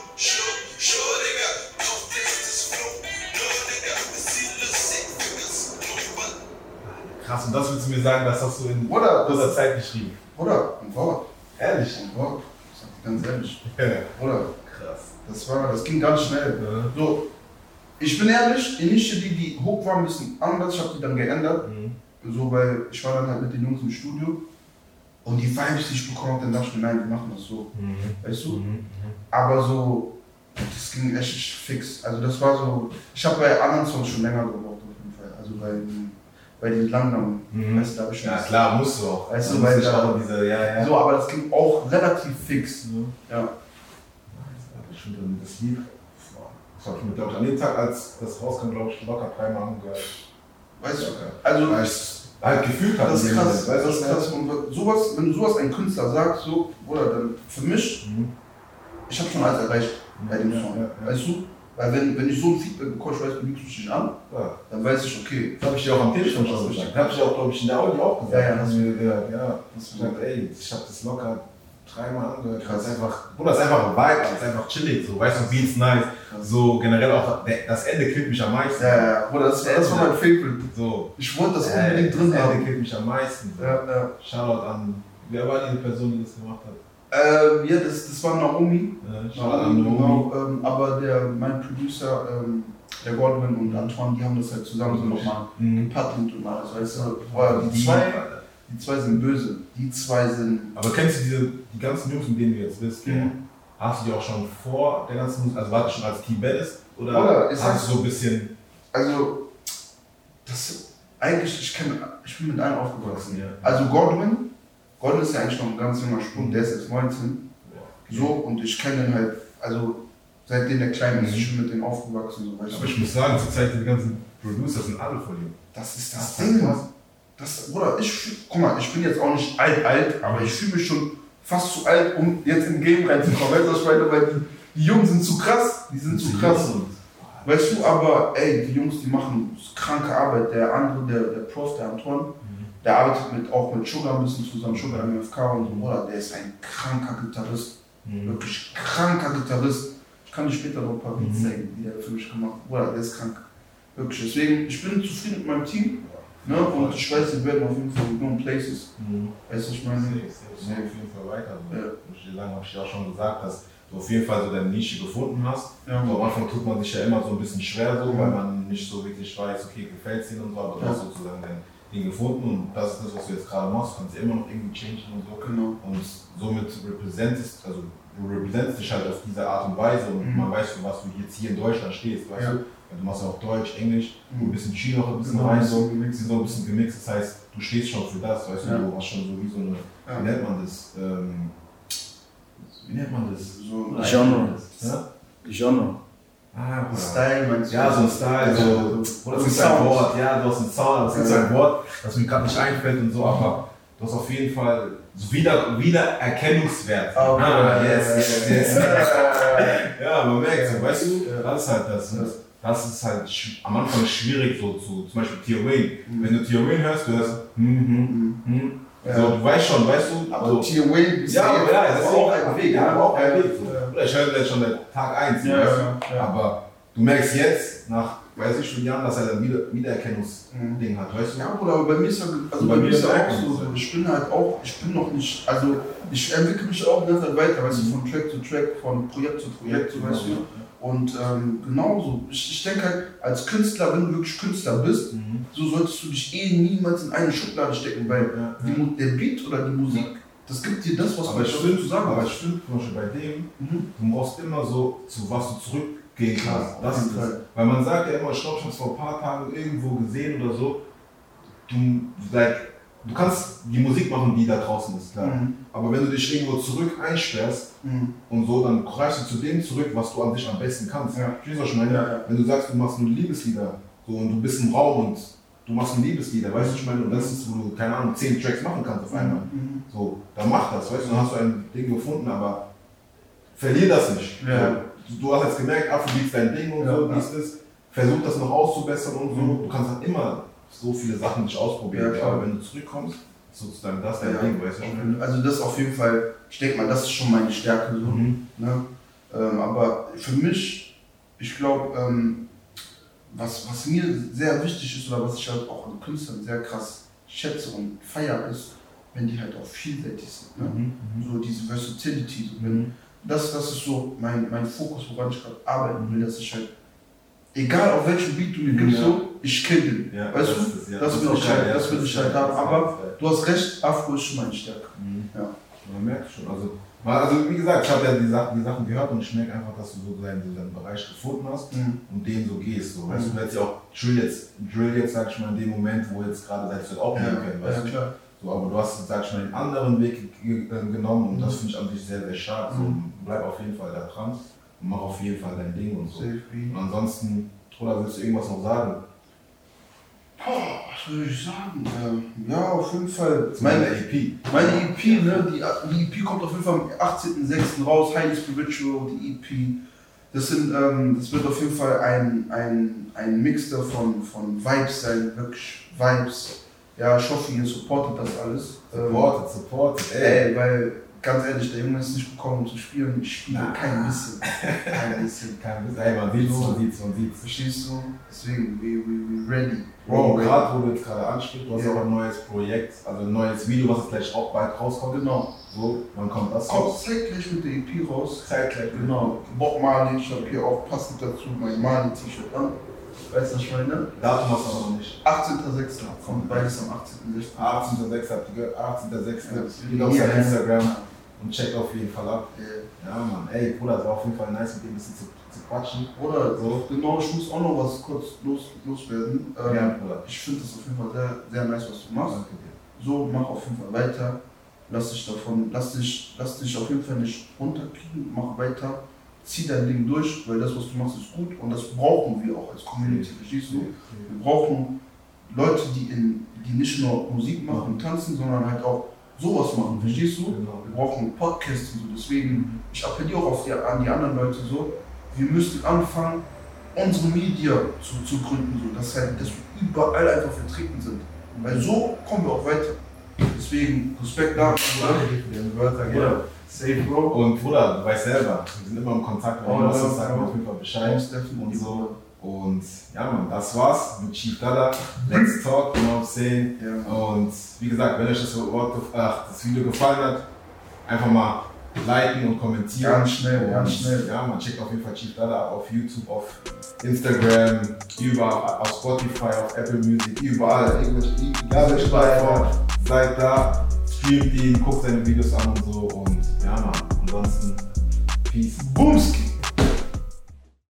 Krass, und das willst du mir sagen, das hast du in Oder? kurzer Zeit geschrieben. Oder? Ein Wort. Ehrlich? Ein Wort. Ich sag dir ganz ehrlich. Ja. Oder? Krass. Das war, das ging ganz schnell. Ja. So, ich bin ehrlich, initially die, die Hook war ein bisschen anders, ich habe die dann geändert. Mhm. So, weil ich war dann halt mit den Jungs im Studio und die Vibes, die ich bekommen habe, dann dachte ich mir, nein, wir machen das so. Mhm. Weißt du? Mhm. Aber so, das ging echt fix. Also das war so, ich habe bei anderen Songs schon länger gebraucht auf jeden Fall. Also bei, bei den Langnamen, Mhm. weißt du, da Ja klar, musst du auch. Weißt du, weil da- auch diese, ja, ja. So, aber das ging auch relativ fix. Ja. Ich finde dann das Lied, das habe ich mir, glaube ich, an dem Tag, als das rauskam, glaube ich, locker dreimal angehört. Weißt du? Also, Weil ich halt gefühlt habe. das ist krass. Moment, Das ist weißt du, krass. Und sowas, wenn du sowas einem Künstler sagst, so, oder dann für mich, Mhm. ich habe schon alles erreicht bei dem Song. Weißt du? Weil wenn, wenn ich so ein Feedback bekomme, ich weiß, du lügst mich nicht an, Ja. dann weiß ich, okay, Das habe ich dir auch am Telefon schon gesagt. Das habe ich auch, glaube ich, in der Audio auch gesagt. Ja, ja. Hast du mir gesagt, ja. das Ich gesagt, ey, ich habe das locker dreimal angehört. Das ist einfach, Bruder, das ist einfach ein Vibe, das ist einfach chillig. So, weißt du, Beats nice. So generell auch, das Ende killt mich am meisten. Ja, ja, Bruder, das, das war mein Favorite. So. Ich wollte das unbedingt drin das Ende haben. killt mich am meisten. So. Ja, ja. Shoutout an, wer war diese Person, die das gemacht hat? Ähm, ja, das, das war Naomi. Shoutout an Naomi. Genau, ähm, aber der, mein Producer, ähm, der Godwin und Antoine, die haben das halt zusammen so nochmal Mhm. gepattelt und alles, weißt du? Die, zwei, die zwei sind böse. Die zwei sind. Aber kennst du diese, die ganzen Jungs, mit denen du jetzt bist? Mhm. Hast du die auch schon vor der ganzen Musik, also warst du schon als Team Baddest? Oder Oder, hast du so ein bisschen. Also, das eigentlich, ich, kenn, ich bin mit allen aufgewachsen. Ja. Also Godwin, Godwin ist ja eigentlich noch ein ganz junger Sprung, der ist jetzt 19. So, und ich kenne den halt, also seitdem der klein ist, Mhm. ich bin mit denen aufgewachsen. So, weißt Aber ich muss sagen, zurzeit die ganzen Producer sind alle von ihm. Das ist Das das Ding. krass. Das, Bruder, ich guck mal, ich bin jetzt auch nicht alt, alt, aber ich fühle mich schon fast zu alt, um jetzt in den Game reinzukommen. Weißt du, was ich meine? Weil die, die Jungs sind zu krass, die sind zu krass. Weißt du, aber ey, die Jungs, die machen kranke Arbeit. Der andere, der, der Prof, der Antoine, der arbeitet mit, auch mit Sugar ein bisschen zusammen, Sugar MFK und so, Bruder, der ist ein kranker Gitarrist. Mhm. Wirklich kranker Gitarrist. Ich kann dir später noch ein paar Beats Mhm. zeigen, die der für mich gemacht hat. Bruder, der ist krank. Wirklich. Deswegen, ich bin zufrieden mit meinem Team. Ne? Und ich weiß, wir werden auf jeden Fall known places. Mhm. Weißt du, ich meine? Safe, safe, auf jeden Fall weiter. So. Ja. Wie lange habe ich dir auch schon gesagt, dass du auf jeden Fall so deine Nische gefunden hast. Ja, So, am Anfang tut man sich ja immer so ein bisschen schwer, so, Ja. weil man nicht so wirklich weiß, okay, gefällt es dir und so, aber du Ja. hast sozusagen dein Ding gefunden und das ist das, was du jetzt gerade machst. Du kannst ja immer noch irgendwie changen und so. Genau. Und somit representest, also du representest dich halt auf diese Art und Weise und Mhm. man weiß, für was du jetzt hier in Deutschland stehst, weißt Ja. du? Weil du machst ja auch Deutsch, Englisch, Mhm. ein bisschen Chino ein bisschen Genau, rein, ein so, bisschen gemixt. so ein bisschen gemixt. Das heißt, du stehst schon für das, weißt Ja. du, du hast schon so wie so eine, Ja. wie nennt man das? Ähm, wie nennt man das? So Genre. Ja? Genre. Ah, ein Style, meinst du? Ja, so ein Style, so, oder so ein ein. Wort, ja, du hast einen Sound, aber es gibt Ja. ein Wort, das mir gerade nicht einfällt und so, aber du hast auf jeden Fall so wieder, Wiedererkennungswert. Ah, okay. Ah, yes, yes, yes. Ja. Man merkt so, weißt du, das ist halt das. Ja. Das ist halt am Anfang schwierig, so zu, zum Beispiel Tia Wayne. Mhm. Wenn du Tia Wayne hörst, du hörst, hm, hm, hm. Ja. So, du weißt schon, weißt du, Aber so, Tier Wayne ist ja, ja, das ist auch ein ein Weg, ja, auch ein Weg. So. Ich höre das schon seit Tag 1, Ja, du? ja, ja. aber du merkst jetzt, nach, weiß ich, wie vielen Jahren, dass er ein Wieder Wiedererkennungsding hat, weißt du? Ja, Bruder, aber bei mir ist ja, also Bei bei mir ist ja auch so, ich bin halt auch, ich bin noch nicht, also ich entwickle mich auch die ganze Zeit weiter, weißt du, von Track zu Track, von Projekt zu Projekt, so weißt du. Und ähm, genauso, ich, ich denke halt, als Künstler, wenn du wirklich Künstler bist, Mhm. so solltest du dich eh niemals in eine Schublade stecken, weil Ja, die, der Beat oder die Musik, das gibt dir das, was Aber du ich finde, zu sagen aber ich finde zum Beispiel bei dem, Mhm. du brauchst immer so, zu was du zurückgehen kannst. Ja, Das ist das. Weil man sagt ja immer, ich glaube, ich habe es vor ein paar Tagen irgendwo gesehen oder so, du, like, du kannst die Musik machen, die da draußen ist, klar. Mhm. Aber wenn du dich irgendwo zurück einsperrst Mhm. und so, dann greifst du zu dem zurück, was du an sich am besten kannst. Ja. Verstehst du, was ich meine? Ja, ja. Wenn du sagst, du machst nur Liebeslieder so, und du bist im Raum und du machst ein Liebeslieder, weißt du, ich meine? Und das ist, wo du, keine Ahnung, zehn Tracks machen kannst auf einmal. Mhm. So, dann mach das, weißt du, dann hast du ein Ding gefunden, aber verlier das nicht. Ja. So, du hast jetzt gemerkt, Afrobeat ist dein Ding und Ja, so, ja. dies ist. Versuch das noch auszubessern und so. Mhm. Du kannst halt immer so viele Sachen nicht ausprobieren. Ja, aber wenn du zurückkommst, ist sozusagen das dein Ja. Ding, weißt du? Also das auf jeden Fall, ich denke mal, das ist schon meine Stärke. So. Mhm. Ne? Ähm, aber für mich, ich glaube, ähm, was, was mir sehr wichtig ist oder was ich halt auch an Künstlern sehr krass schätze und feiere, ist, wenn die halt auch vielseitig sind. Ne? Mhm. So diese Versatility. So, wenn, das, das ist so mein, mein Fokus, woran ich gerade arbeiten will, dass ich halt, egal auf welchem Beat du mir gibst, Ja. so, ich kill den. Ja, weißt das du? ist- ja, das das will ich halt, das will ich halt haben. Aber du hast recht, Afro ist schon meine Stärke. Mhm. Ja. Man merkt schon. Also, also wie gesagt, ich habe ja die Sachen, die Sachen gehört und ich merke einfach, dass du so deinen, deinen Bereich gefunden hast Mhm. und den so gehst. So. Weißt Mhm. du, hättest ja auch Drill jetzt, Drill jetzt, sag ich mal, in dem Moment, wo jetzt gerade hättest du das auch Ja, nehmen können, weißt ja, du? klar. So, aber du hast, sag ich mal, einen anderen Weg ge- genommen und das finde ich an sich sehr, sehr schade. So, Mhm. bleib auf jeden Fall da dran und mach auf jeden Fall dein Ding und so. Und ansonsten, oder willst du irgendwas noch sagen? Boah, was soll ich sagen? Ähm, ja, auf jeden Fall. Meine, EP. meine EP, ne, die, die EP kommt auf jeden Fall am 18.06. raus, Highly Spiritual, die EP. Das, sind, ähm, das wird auf jeden Fall ein, ein, ein Mix davon von Vibes sein, wirklich Vibes. Ja, ich hoffe, ihr supportet das alles. Ähm, Supported, supported, ey. Ey, weil ganz ehrlich, der Junge ist nicht gekommen, um zu spielen. Ich spiele Na. kein bisschen. Kein bisschen. Kein Witz, ey, man sieht's, man sieht's, man sieht's. Verstehst du? Deswegen, we, we, we ready. Bro, gerade wo du jetzt gerade ansprichst, du hast Ja. auch ein neues Projekt, also ein neues Video, was gleich auch bald rauskommt. Genau. So, wann kommt das Kommt raus? zeitgleich mit der EP raus. Zeitgleich. Genau. Bob Marley, ich habe hier auch passend dazu mein Marley-T-Shirt an. Weißt du, meine? Datum hast du aber noch nicht. 18.06. kommt beides am 18.06. 18.06. habt ihr gehört, 18.06. Ja. Geht auf sein. Instagram und checkt auf jeden Fall ab. Ja. Ja, Mann, ey, Bruder, es war auf jeden Fall nice, mit dir ein bisschen zu, zu quatschen. Oder So. genau, ich muss auch noch was kurz los, loswerden. Ähm, Ja, Bruder. Ich finde das auf jeden Fall sehr, sehr nice, was du machst. Danke dir. So, mach auf jeden Fall weiter. Lass dich davon, lass dich, lass dich auf jeden Fall nicht runterkriegen, mach weiter. Zieh dein Ding durch, weil das, was du machst, ist gut und das brauchen wir auch als Community, verstehst du? Wir brauchen Leute, die, in, die nicht nur Musik machen und tanzen, sondern halt auch sowas machen, verstehst du? Genau. Wir brauchen Podcasts und so, deswegen, ich appelliere auch auf die, an die anderen Leute so, wir müssen anfangen, unsere Media zu, zu gründen, so, dass, halt, dass wir überall einfach vertreten sind. Weil so kommen wir auch weiter. Deswegen, Respekt da. Safe, Bro. Und Bruder, du weißt selber, wir sind immer im Kontakt, wenn Oh, du was ja, hast, sag mir ja. auf jeden Fall Bescheid. Und so. Und ja, Mann, das war's mit Chief Dada. Let's talk, you know what I'm saying. Ja, Mann. Und wie gesagt, wenn euch das, Wort, ach, das Video gefallen hat, einfach mal liken und kommentieren. Ganz schnell, und, ganz schnell. Ja, man checkt auf jeden Fall Chief Dada auf YouTube, auf Instagram, überall, auf Spotify, auf Apple Music, überall. Egal welche Plattform, seid da, streamt ihn, guckt seine Videos an und so. Und ja, man, ansonsten, Peace. Boomski!